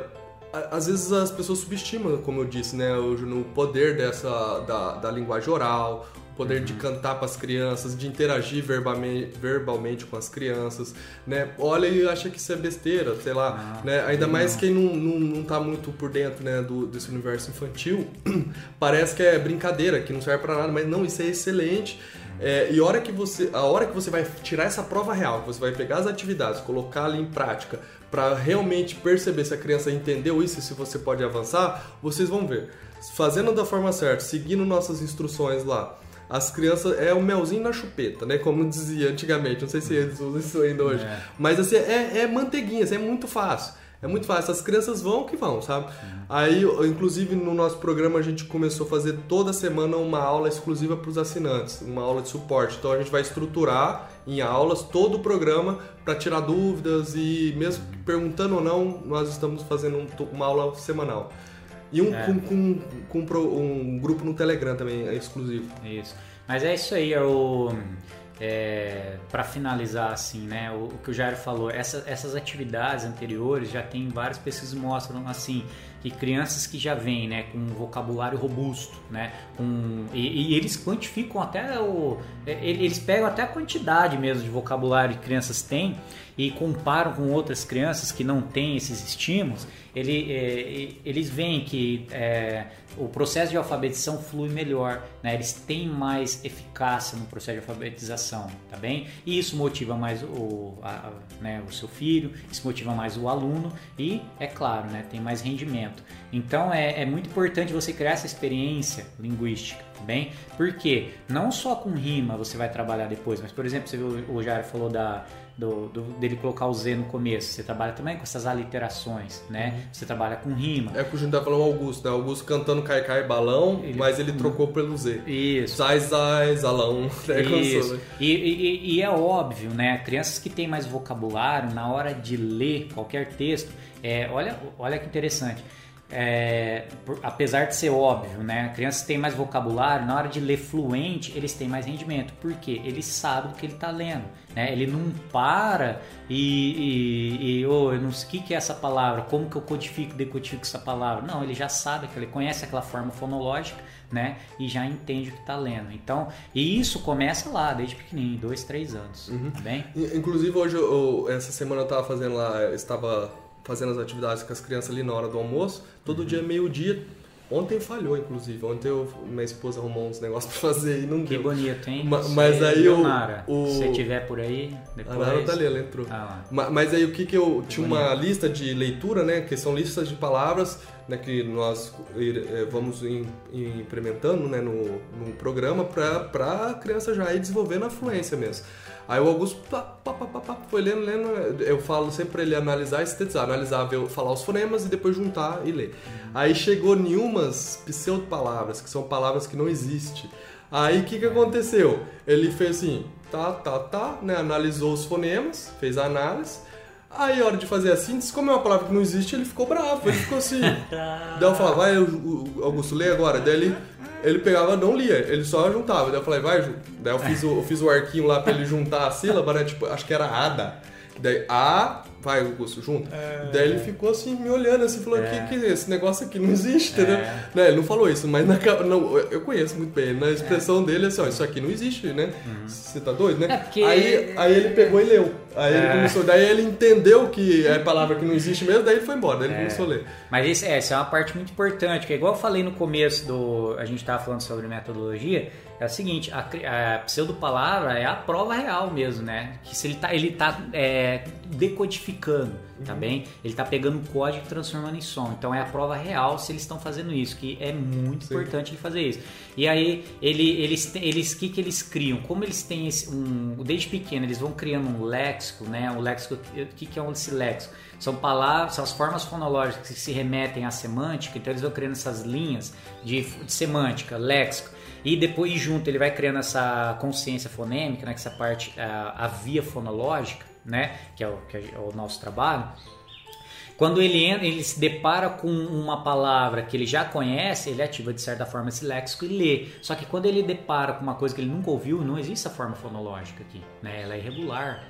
às vezes as pessoas subestimam, como eu disse, né, o, no poder dessa da, da linguagem oral, poder uhum. de cantar para as crianças, de interagir verbalmente, verbalmente com as crianças, né? Olha e acha que isso é besteira, sei lá, ah, né? Ainda mais quem não, não, não tá muito por dentro, né, do, desse universo infantil, parece que é brincadeira, que não serve para nada, mas não, isso é excelente. É, e hora, que você, a hora que você vai tirar essa prova real, que você vai pegar as atividades, colocar ali em prática, para realmente perceber se a criança entendeu isso e se você pode avançar, vocês vão ver. Fazendo da forma certa, seguindo nossas instruções lá, as crianças é o melzinho na chupeta, né? Como dizia antigamente, não sei se eles usam isso ainda hoje. É. Mas assim, é, é manteiguinha, assim, é muito fácil. É muito fácil, as crianças vão que vão, sabe? Uhum. Aí, inclusive, no nosso programa a gente começou a fazer toda semana uma aula exclusiva para os assinantes, uma aula de suporte. Então a gente vai estruturar em aulas todo o programa para tirar dúvidas e mesmo perguntando ou não, nós estamos fazendo uma aula semanal. E um, é. com, com, com, um grupo no Telegram também, é exclusivo. Isso. Mas é isso aí, é o é, para finalizar assim, né, o, o, que o Jairo falou, essa, essas atividades anteriores já tem várias pesquisas que mostram assim que crianças que já vêm, né, com um vocabulário robusto, né, com, e, e, eles quantificam até o, é, eles pegam até a quantidade mesmo de vocabulário que crianças têm e comparam com outras crianças que não têm esses estímulos, ele, é, eles veem que é, o processo de alfabetização flui melhor, né? eles têm mais eficácia no processo de alfabetização, tá bem? E isso motiva mais o, a, né, o seu filho, isso motiva mais o aluno e, é claro, né, tem mais rendimento. Então é, é muito importante você criar essa experiência linguística, tá bem? Porque não só com rima você vai trabalhar depois, mas por exemplo, você o Jair falou da do, do, dele colocar o Z no começo. Você trabalha também com essas aliterações, né? Uhum. Você trabalha com rima. É que a gente tá falando Augusto, né? Augusto cantando Cai Cai Balão, ele... mas ele trocou pelo Z. Isso. Zai Zai Zalão. É Isso. Né? E, e, e, é óbvio, né? Crianças que têm mais vocabulário, na hora de ler qualquer texto, é, olha, olha que interessante é, por, apesar de ser óbvio, né? Crianças têm mais vocabulário, na hora de ler fluente, eles têm mais rendimento. Por quê? Ele sabe o que ele está lendo. Né? Ele não para e, e, e oh, eu não sei o que é essa palavra, como que eu codifico, decodifico essa palavra. Não, ele já sabe, que ele conhece aquela forma fonológica, né? E já entende o que está lendo. Então, e isso começa lá, desde pequenininho, dois, três anos. Uhum. Tá bem? Inclusive, hoje, eu, essa semana eu estava fazendo lá, estava fazendo as atividades com as crianças ali na hora do almoço. Todo uhum. dia, meio-dia. Ontem falhou, inclusive. Ontem eu, minha esposa arrumou uns negócios pra fazer e não que deu. Que bonito, hein? Ma, mas aí eu. O... Se tiver por aí, depois. A Nara tá ali, ela entrou. Ah, mas, mas, aí o que que eu. Que tinha bonito. uma lista de leitura, né? Que são listas de palavras né, que nós eh, vamos implementando né, no, no programa para a criança já ir desenvolvendo a fluência mesmo. Aí o Augusto pá, pá, pá, foi lendo, lendo. Eu falo sempre para ele analisar e sintetizar. Analisar, ver, falar os fonemas e depois juntar e ler. Aí chegou em umas pseudo-palavras, que são palavras que não existem. Aí o que, que aconteceu? Ele fez assim, tá, tá, tá, né? Analisou os fonemas, fez a análise. Aí, a hora de fazer a síntese, como é uma palavra que não existe, ele ficou bravo, ele ficou assim. Daí eu falava, vai, Augusto, lê agora. Daí ele ele pegava, não lia, ele só juntava. Daí eu falei, vai, daí eu fiz o, eu fiz o arquinho lá pra ele juntar a sílaba, né? Tipo, acho que era ADA. Daí, A, vai, Augusto, junto. É... Daí ele ficou assim, me olhando assim, falou, é... que, que esse negócio aqui não existe, entendeu? É... Né, ele não falou isso, mas na, não, eu conheço muito bem, na expressão é. dele, assim, ó, isso aqui não existe, né? Uhum. Você tá doido, né? É porque... aí, aí ele pegou e leu. Aí ele é. começou, daí ele entendeu que é palavra que não existe mesmo, daí ele foi embora, daí ele começou a ler. Mas isso, essa é uma parte muito importante, que é igual eu falei no começo do. A gente tava falando sobre metodologia é o seguinte, a, a pseudo-palavra é a prova real mesmo, né? Que se ele tá, ele tá é, decodificando, tá uhum. bem? Ele tá pegando o código e transformando em som. Então é a prova real se eles estão fazendo isso, que é muito Sim. importante ele fazer isso. E aí ele, eles eles que que eles criam? Como eles têm esse, um desde pequeno eles vão criando um léxico, né? O léxico, o que que é esse léxico? São palavras, são as formas fonológicas que se remetem à semântica. Então eles vão criando essas linhas de, de semântica, léxico e depois junto ele vai criando essa consciência fonêmica, né, que essa parte, a, a via fonológica, né, que é, o, que é o nosso trabalho. quando ele entra, ele se depara com uma palavra que ele já conhece, ele ativa de certa forma esse léxico e lê. Só que quando ele depara com uma coisa que ele nunca ouviu, não existe a forma fonológica aqui, né? Ela é irregular,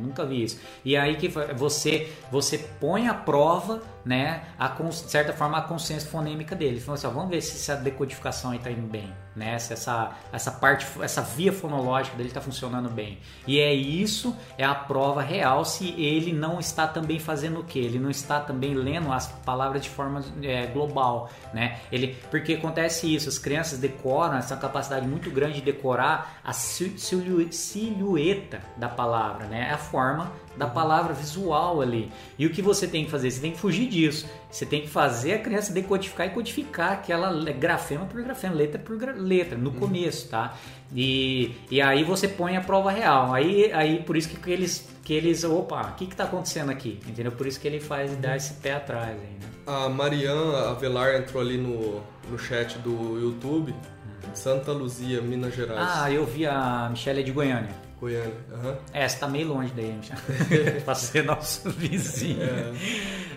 nunca vi isso. E aí que você você põe à prova, né, a, de certa forma a consciência fonêmica dele. Então, assim, ó, vamos ver se essa decodificação aí tá indo bem, né? Se essa essa parte, essa via fonológica dele está funcionando bem. E é isso, é a prova real se ele não está também fazendo o que? Ele não está também lendo as palavras de forma é, global, né? Ele, porque acontece isso, as crianças decoram, essa capacidade muito grande de decorar a silhueta da palavra, né? A forma da palavra visual ali. E o que você tem que fazer? Você tem que fugir disso. Você tem que fazer a criança decodificar e codificar aquela grafema por grafema, letra por letra, no uhum. começo, tá? E, e aí você põe a prova real. Aí, aí por isso que eles, que eles opa, o que está acontecendo aqui? Entendeu? Por isso que ele faz dar esse pé atrás aí, né? A Mariana Avelar entrou ali no, no chat do YouTube. Santa Luzia, Minas Gerais. Ah, eu vi a Michelle de Goiânia. Goiânia. Uhum. É, você tá meio longe daí, pra ser nosso vizinho. É.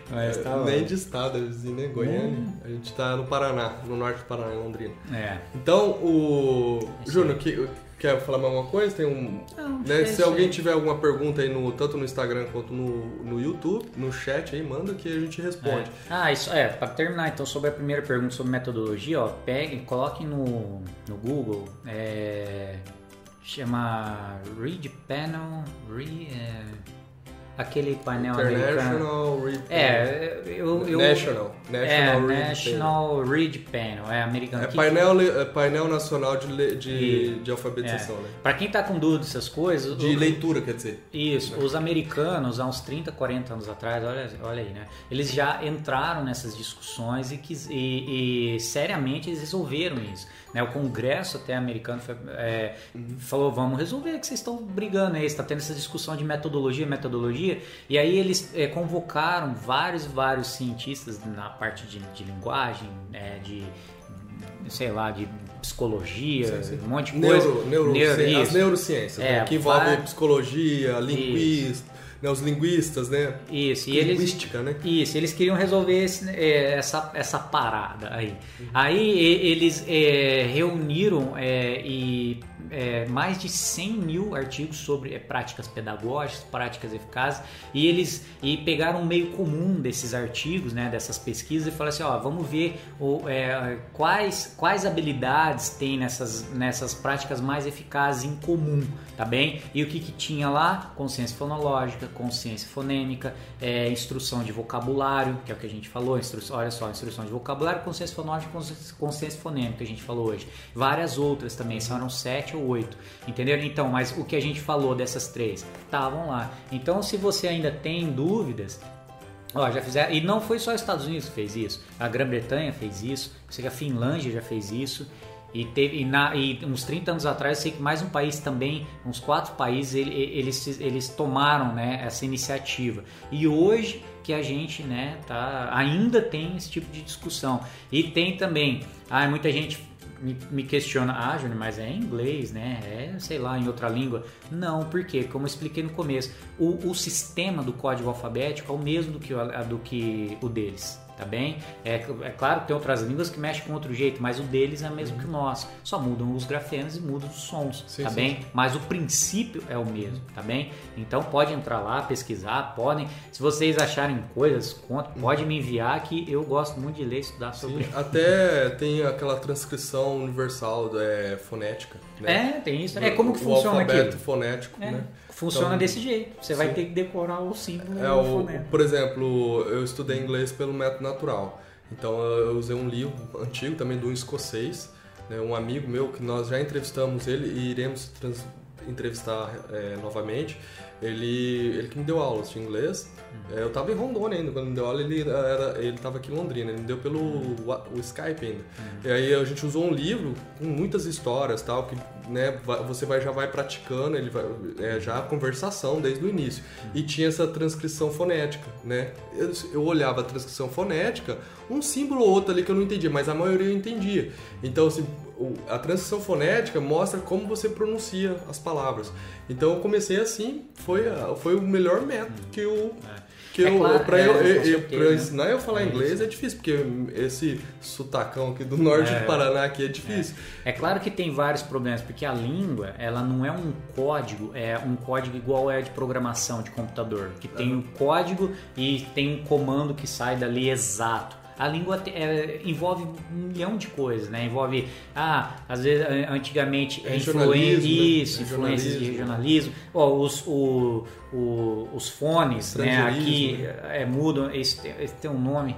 Mas tá é, Nem de estado, é vizinho, né? Goiânia. Hum. A gente tá no Paraná, no norte do Paraná, em Londrina. É. Então, o. Júnior, que, quer falar mais alguma coisa? Tem um. Não, né? Se alguém tiver alguma pergunta aí, no, tanto no Instagram quanto no, no YouTube, no chat aí, manda que a gente responde. É. Ah, isso é, para terminar então sobre a primeira pergunta sobre metodologia, ó, pegue, coloque no, no Google. É chama Read Panel, Re, é, aquele painel International americano. Read É, eu, eu, National, National, é, Read, National Panel. Read Panel, é americano. É painel, é painel nacional de, de, de alfabetização, é. né? Para quem tá com dúvida dessas coisas... De o, leitura, quer dizer. Isso, né? os americanos, há uns 30, 40 anos atrás, olha, olha aí, né? Eles já entraram nessas discussões e, quis, e, e seriamente eles resolveram isso. Né? O Congresso até americano foi, é, uhum. falou, vamos resolver que vocês estão brigando aí, está tendo essa discussão de metodologia, metodologia, e aí eles é, convocaram vários, vários cientistas na parte de, de linguagem, né? de sei lá, de psicologia, sim, sim. um monte de coisa. Neuro, neuro, neuro as neurociências, é, né? que envolve psicologia, linguística, né, os linguistas, né? Isso, e Linguística, eles, né? Isso, eles queriam resolver esse, é, essa, essa parada aí. Uhum. Aí eles é, reuniram é, e é, mais de 100 mil artigos sobre é, práticas pedagógicas, práticas eficazes, e eles e pegaram um meio comum desses artigos, né, dessas pesquisas, e falaram assim, ó, vamos ver o, é, quais, quais habilidades tem nessas, nessas práticas mais eficazes em comum, tá bem? E o que, que tinha lá? Consciência fonológica, consciência fonêmica, é, instrução de vocabulário, que é o que a gente falou, instrução, olha só, instrução de vocabulário, consciência fonológica, consciência, consciência fonêmica, que a gente falou hoje. Várias outras também, são sete ou 8, entenderam? Então, mas o que a gente falou dessas três estavam lá. Então, se você ainda tem dúvidas, Ó, já fizeram, e não foi só os Estados Unidos que fez isso, a Grã-Bretanha fez isso, sei que a Finlândia já fez isso, e, teve, e, na, e uns 30 anos atrás, sei que mais um país também, uns quatro países, eles, eles tomaram né, essa iniciativa. E hoje que a gente né, tá, ainda tem esse tipo de discussão. E tem também, ah, muita gente me, me questiona, ah, Júnior, mas é em inglês, né? É, sei lá, em outra língua. Não, porque, como eu expliquei no começo, o, o sistema do código alfabético é o mesmo do que, do que o deles tá bem? É, é claro que tem outras línguas que mexem com outro jeito, mas o deles é o mesmo uhum. que o nosso. Só mudam os grafemas e mudam os sons, sim, tá sim, bem? Sim. Mas o princípio é o mesmo, tá bem? Então pode entrar lá, pesquisar, podem. Se vocês acharem coisas, conta, uhum. pode me enviar que eu gosto muito de ler e estudar sobre. Até tem aquela transcrição universal é, fonética. Né? É, tem isso. É como que o funciona aqui? O alfabeto fonético, é. né? Funciona então, desse jeito. Você sim. vai ter que decorar o símbolo. É, o, por exemplo, eu estudei inglês pelo método natural. Então eu usei um livro antigo também de um escocês, né, um amigo meu que nós já entrevistamos ele e iremos entrevistar é, novamente. Ele, ele que me deu aulas de inglês Uhum. Eu tava em Rondônia ainda, quando me deu aula, ele, era, ele tava aqui em Londrina, ele me deu pelo o Skype ainda. Uhum. E aí a gente usou um livro com muitas histórias tal, que né, você vai, já vai praticando, ele vai, é, já a conversação desde o início. Uhum. E tinha essa transcrição fonética, né? Eu, eu olhava a transcrição fonética, um símbolo ou outro ali que eu não entendia, mas a maioria eu entendia. Então, assim, a transcrição fonética mostra como você pronuncia as palavras. Então eu comecei assim, foi, foi o melhor método que eu, é. Porque é claro, pra, é, eu, eu, eu, pra eu ensinar eu falar é inglês isso. é difícil, porque esse sotacão aqui do norte é, do Paraná aqui é difícil. É. é. claro que tem vários problemas, porque a língua, ela não é um código, é um código igual é de programação de computador, que tem o um código e tem um comando que sai dali exato a língua é, envolve um milhão de coisas, né? Envolve, ah, às vezes, antigamente, influência, né? isso, influências de regionalismo. Oh, os, o, o, os fones, né? Aqui é, mudam, esse, esse tem um nome.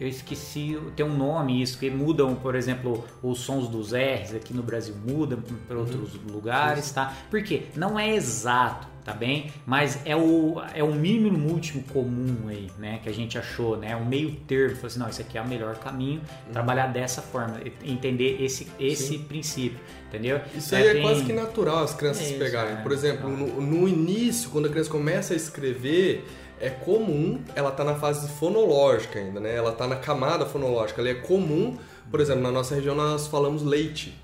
Eu esqueci, tem um nome isso, que mudam, por exemplo, os sons dos R's aqui no Brasil mudam para outros uhum. lugares, tá? Porque não é exato tá bem? Mas é o, é o mínimo múltiplo comum aí, né? Que a gente achou, né? Um meio termo. Falou assim, não, isso aqui é o melhor caminho, uhum. trabalhar dessa forma, entender esse, esse princípio, entendeu? Isso aí é, é tem... quase que natural as crianças é pegarem. É. Por exemplo, no, no início, quando a criança começa a escrever, é comum, ela tá na fase fonológica ainda, né? Ela tá na camada fonológica. Ela é comum, por exemplo, na nossa região nós falamos leite,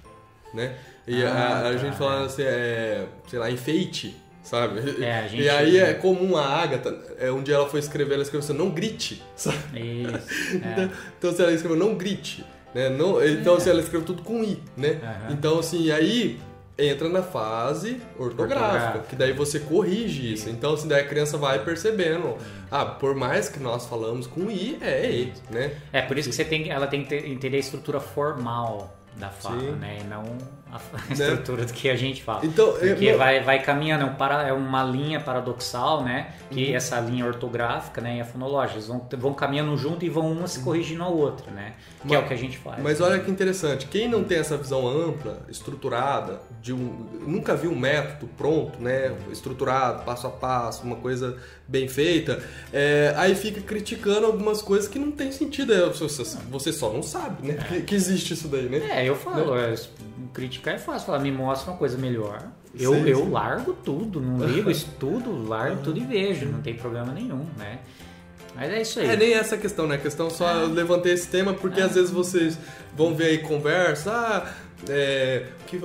né? E ah, a, a tá, gente fala assim, é, sei lá, enfeite sabe? É, gente... E aí é comum a Agatha, é, um dia ela foi escrever, ela escreveu assim, não grite, sabe? Isso, é. então, se ela escreveu não grite, né? Não, então, é. se ela escreveu tudo com I, né? Uhum. Então, assim, aí entra na fase ortográfica, que daí você corrige isso. Então, assim, daí a criança vai percebendo, ah, por mais que nós falamos com I, é E, né? É, por isso que você tem, ela tem que entender a estrutura formal da fala, né? E não a né? estrutura do que a gente fala. Então, Porque eu... vai, vai caminhando, é, um para, é uma linha paradoxal, né? Que uhum. essa linha ortográfica né, e a fonológica eles vão, vão caminhando junto e vão uma se corrigindo a outra, né? Que mas, é o que a gente faz. Mas olha que interessante, quem não tem essa visão ampla, estruturada, de um, nunca viu um método pronto, né? Estruturado, passo a passo, uma coisa bem feita, é, aí fica criticando algumas coisas que não tem sentido. É, você, você só não sabe, né? Que, que, existe isso daí, né? É, eu falo, né? é, criticar é fácil, falar, me mostra uma coisa melhor. Eu, sim, eu sim. largo tudo, não ligo, estudo, largo uhum. tudo e vejo, não tem problema nenhum, né? Mas é isso aí. É nem essa questão, né? A questão só é. levantei esse tema porque é. às vezes vocês vão ver aí conversa, ah, é, que,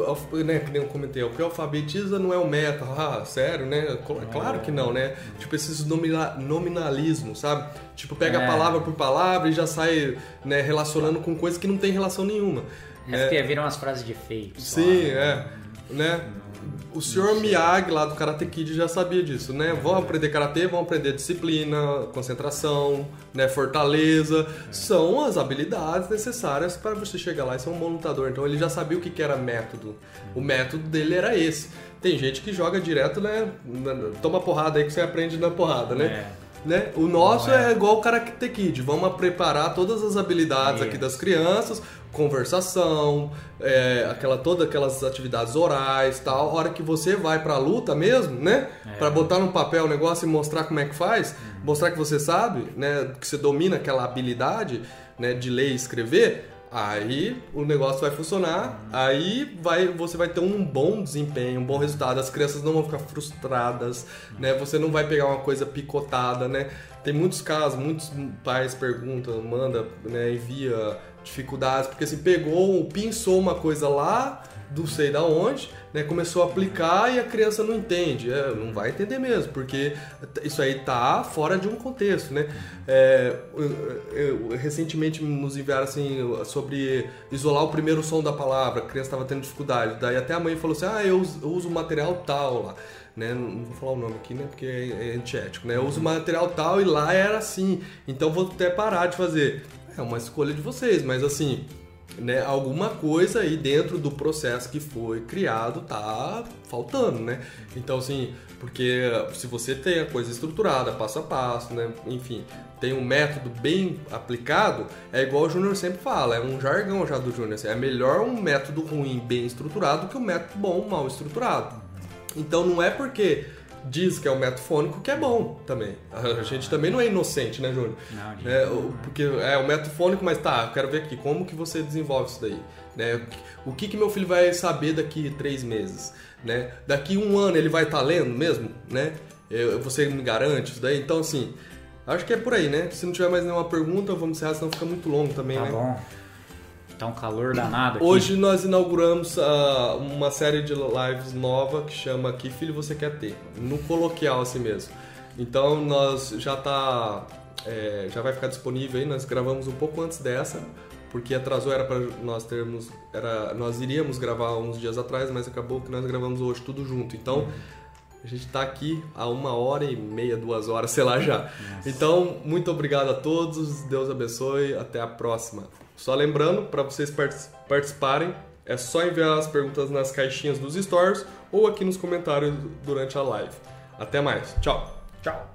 né, que nem eu comentei, o que alfabetiza não é o meta, ah, sério, né? Claro que não, né? Tipo, esses nominalismos, sabe? Tipo, pega é. palavra por palavra e já sai né, relacionando com coisas que não tem relação nenhuma. É, é. viram umas frases de efeito. Sim, só, é. Né? O senhor Miyagi lá do Karate Kid já sabia disso, né? Vão aprender karatê, vão aprender disciplina, concentração, né? fortaleza. São as habilidades necessárias para você chegar lá e ser um bom lutador. Então ele já sabia o que era método. O método dele era esse. Tem gente que joga direto, né? Toma porrada aí que você aprende na porrada, né? É. Né? O nosso é. é. igual o Karate Kid. Vamos preparar todas as habilidades Isso. aqui das crianças, conversação, é, aquela todas aquelas atividades orais, tal. A hora que você vai para a luta mesmo, né? É. Para botar no papel o negócio e mostrar como é que faz, uhum. mostrar que você sabe, né? Que você domina aquela habilidade, né? De ler e escrever. Aí o negócio vai funcionar, uhum. aí vai, você vai ter um bom desempenho, um bom resultado. As crianças não vão ficar frustradas, uhum. né? Você não vai pegar uma coisa picotada, né? Tem muitos casos, muitos pais perguntam, manda, né, envia dificuldades, porque assim, pegou, pinçou uma coisa lá, do sei da onde, né, começou a aplicar e a criança não entende. É, não vai entender mesmo, porque isso aí tá fora de um contexto, né? É, eu, eu, recentemente nos enviaram assim sobre isolar o primeiro som da palavra, a criança estava tendo dificuldade. Daí até a mãe falou assim: "Ah, eu uso, eu uso material tal lá". Né? Não vou falar o nome aqui, né? Porque é, é antiético, né? Eu uso material tal e lá era assim. Então vou até parar de fazer. É uma escolha de vocês, mas assim, né, alguma coisa aí dentro do processo que foi criado tá faltando, né? Então, assim, porque se você tem a coisa estruturada, passo a passo, né? Enfim, tem um método bem aplicado, é igual o Júnior sempre fala, é um jargão já do Júnior. Assim, é melhor um método ruim bem estruturado que um método bom mal estruturado. Então, não é porque diz que é o método fônico, que é bom também. A gente também não é inocente, né, Júnior? Não, é, porque é o método fônico, mas tá, eu quero ver aqui, como que você desenvolve isso daí? Né? O que, que meu filho vai saber daqui três meses? Né? Daqui um ano ele vai estar tá lendo mesmo? Né? Eu, você me garante isso daí? Então, assim, acho que é por aí, né? Se não tiver mais nenhuma pergunta, vamos encerrar, senão fica muito longo também, tá né? Tá bom. Tá um calor danado aqui. Hoje nós inauguramos uh, uma série de lives nova que chama Que Filho Você Quer Ter? No coloquial assim mesmo. Então nós já tá. é, já vai ficar disponível aí, nós gravamos um pouco antes dessa, porque atrasou, era para nós termos. Era, nós iríamos gravar uns dias atrás, mas acabou que nós gravamos hoje tudo junto. Então. A gente está aqui há uma hora e meia, duas horas, sei lá já. Então, muito obrigado a todos, Deus abençoe, até a próxima. Só lembrando, para vocês partic- participarem, é só enviar as perguntas nas caixinhas dos stories ou aqui nos comentários durante a live. Até mais, tchau! Tchau.